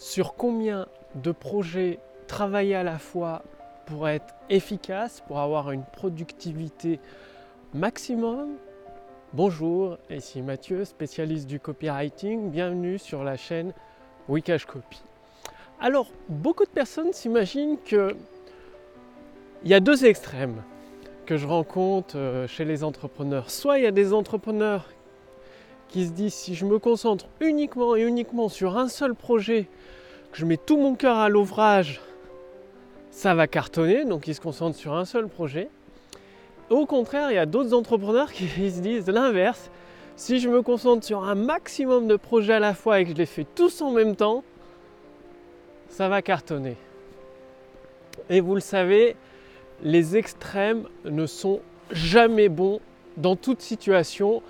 sur combien de projets travailler à la fois pour être efficace, pour avoir une productivité maximum. Bonjour, ici Mathieu, spécialiste du copywriting. Bienvenue sur la chaîne Wikash Copy. Alors, beaucoup de personnes s'imaginent que il y a deux extrêmes que je rencontre euh, chez les entrepreneurs. Soit il y a des entrepreneurs qui se disent si je me concentre uniquement et uniquement sur un seul projet, que je mets tout mon cœur à l'ouvrage, ça va cartonner, donc ils se concentrent sur un seul projet. Au contraire, il y a d'autres entrepreneurs qui se disent l'inverse. Si je me concentre sur un maximum de projets à la fois et que je les fais tous en même temps, ça va cartonner. Et vous le savez, les extrêmes ne sont jamais bons dans toute situation,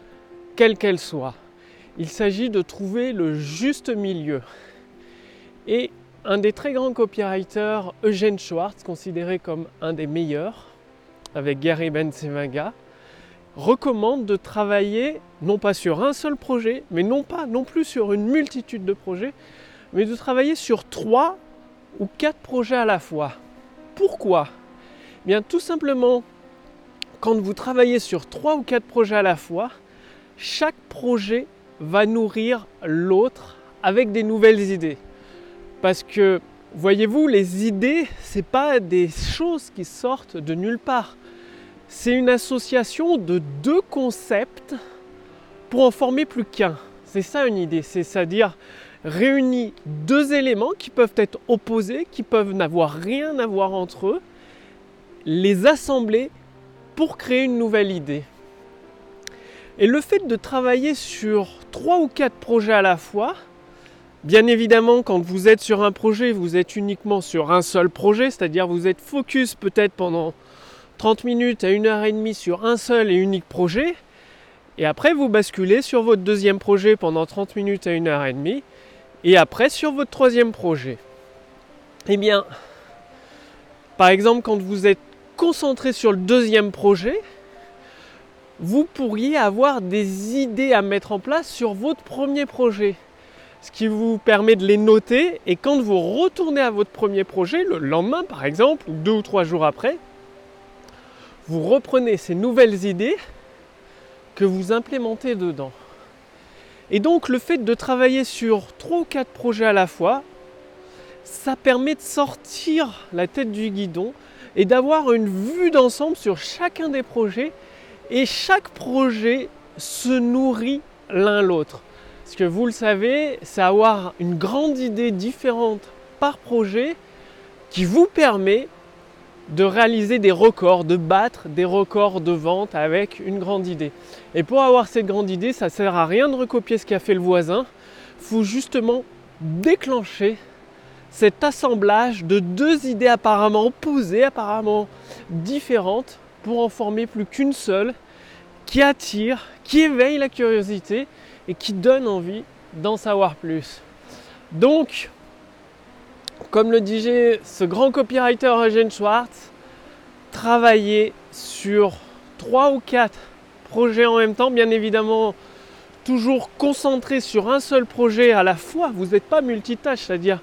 quelle qu'elle soit. Il s'agit de trouver le juste milieu. Et un des très grands copywriters, Eugène Schwartz, considéré comme un des meilleurs, avec Gary Bensevaga, recommande de travailler non pas sur un seul projet, mais non pas non plus sur une multitude de projets, mais de travailler sur trois ou quatre projets à la fois. Pourquoi? Bien tout simplement, quand vous travaillez sur trois ou quatre projets à la fois, chaque projet va nourrir l'autre avec des nouvelles idées. Parce que, voyez-vous, les idées, ce n'est pas des choses qui sortent de nulle part. C'est une association de deux concepts pour en former plus qu'un. C'est ça une idée, c'est-à-dire réunir deux éléments qui peuvent être opposés, qui peuvent n'avoir rien à voir entre eux, les assembler pour créer une nouvelle idée. Et le fait de travailler sur trois ou quatre projets à la fois, Bien évidemment, quand vous êtes sur un projet, vous êtes uniquement sur un seul projet, c'est-à-dire vous êtes focus peut-être pendant 30 minutes à une heure et demie sur un seul et unique projet. Et après, vous basculez sur votre deuxième projet pendant 30 minutes à une heure et demie. Et après, sur votre troisième projet. Eh bien, par exemple, quand vous êtes concentré sur le deuxième projet, vous pourriez avoir des idées à mettre en place sur votre premier projet ce qui vous permet de les noter et quand vous retournez à votre premier projet, le lendemain par exemple, ou deux ou trois jours après, vous reprenez ces nouvelles idées que vous implémentez dedans. Et donc le fait de travailler sur trois ou quatre projets à la fois, ça permet de sortir la tête du guidon et d'avoir une vue d'ensemble sur chacun des projets et chaque projet se nourrit l'un l'autre. Parce que vous le savez, c'est avoir une grande idée différente par projet qui vous permet de réaliser des records, de battre des records de vente avec une grande idée. Et pour avoir cette grande idée, ça ne sert à rien de recopier ce qu'a fait le voisin. Il faut justement déclencher cet assemblage de deux idées apparemment opposées, apparemment différentes, pour en former plus qu'une seule qui attire, qui éveille la curiosité et qui donne envie d'en savoir plus. Donc, comme le disait ce grand copywriter Eugene Schwartz, travailler sur trois ou quatre projets en même temps, bien évidemment, toujours concentré sur un seul projet à la fois. Vous n'êtes pas multitâche, c'est-à-dire,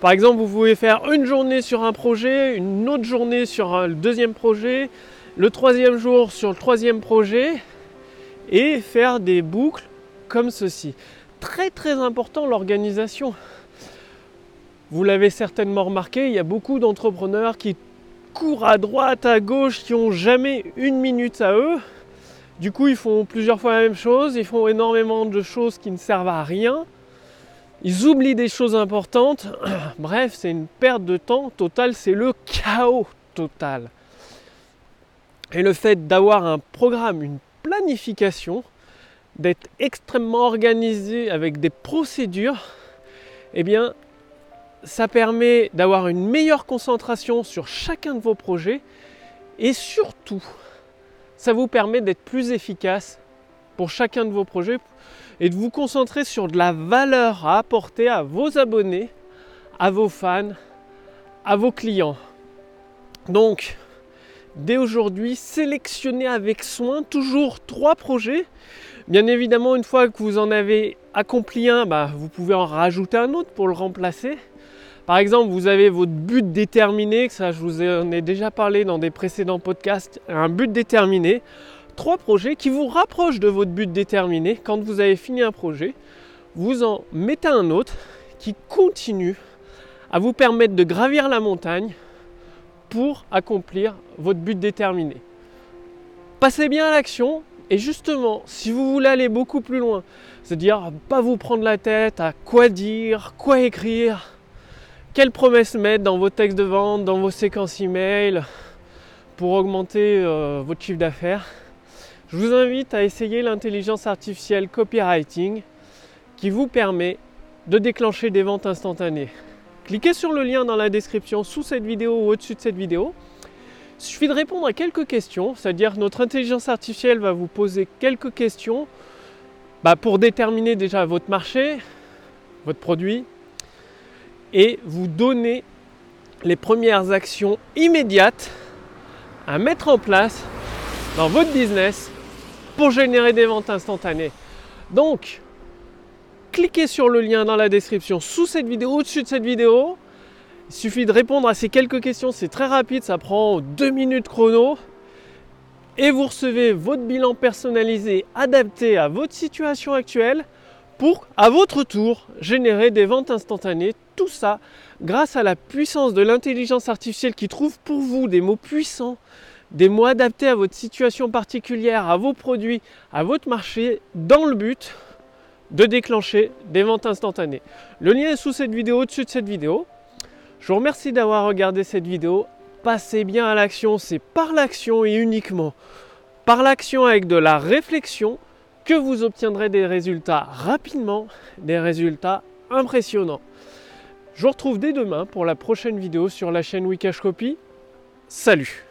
par exemple, vous pouvez faire une journée sur un projet, une autre journée sur le deuxième projet, le troisième jour sur le troisième projet, et faire des boucles ceci. Très très important l'organisation. Vous l'avez certainement remarqué, il y a beaucoup d'entrepreneurs qui courent à droite, à gauche, qui n'ont jamais une minute à eux. Du coup, ils font plusieurs fois la même chose, ils font énormément de choses qui ne servent à rien. Ils oublient des choses importantes. Bref, c'est une perte de temps totale, c'est le chaos total. Et le fait d'avoir un programme, une planification, d'être extrêmement organisé avec des procédures, eh bien, ça permet d'avoir une meilleure concentration sur chacun de vos projets et surtout, ça vous permet d'être plus efficace pour chacun de vos projets et de vous concentrer sur de la valeur à apporter à vos abonnés, à vos fans, à vos clients. Donc, dès aujourd'hui, sélectionnez avec soin toujours trois projets. Bien évidemment, une fois que vous en avez accompli un, bah, vous pouvez en rajouter un autre pour le remplacer. Par exemple, vous avez votre but déterminé, ça je vous en ai déjà parlé dans des précédents podcasts, un but déterminé. Trois projets qui vous rapprochent de votre but déterminé. Quand vous avez fini un projet, vous en mettez un autre qui continue à vous permettre de gravir la montagne pour accomplir votre but déterminé. Passez bien à l'action et justement, si vous voulez aller beaucoup plus loin, c'est-à-dire pas vous prendre la tête à quoi dire, quoi écrire, quelles promesses mettre dans vos textes de vente, dans vos séquences email pour augmenter euh, votre chiffre d'affaires Je vous invite à essayer l'intelligence artificielle copywriting qui vous permet de déclencher des ventes instantanées. Cliquez sur le lien dans la description sous cette vidéo ou au-dessus de cette vidéo. Il suffit de répondre à quelques questions, c'est-à-dire notre intelligence artificielle va vous poser quelques questions bah, pour déterminer déjà votre marché, votre produit, et vous donner les premières actions immédiates à mettre en place dans votre business pour générer des ventes instantanées. Donc, cliquez sur le lien dans la description sous cette vidéo, au-dessus de cette vidéo. Il suffit de répondre à ces quelques questions, c'est très rapide, ça prend deux minutes chrono. Et vous recevez votre bilan personnalisé adapté à votre situation actuelle pour, à votre tour, générer des ventes instantanées tout ça grâce à la puissance de l'intelligence artificielle qui trouve pour vous des mots puissants, des mots adaptés à votre situation particulière, à vos produits, à votre marché, dans le but de déclencher des ventes instantanées. Le lien est sous cette vidéo, au-dessus de cette vidéo. Je vous remercie d'avoir regardé cette vidéo. Passez bien à l'action, c'est par l'action et uniquement par l'action avec de la réflexion que vous obtiendrez des résultats rapidement, des résultats impressionnants. Je vous retrouve dès demain pour la prochaine vidéo sur la chaîne Wikash Copy. Salut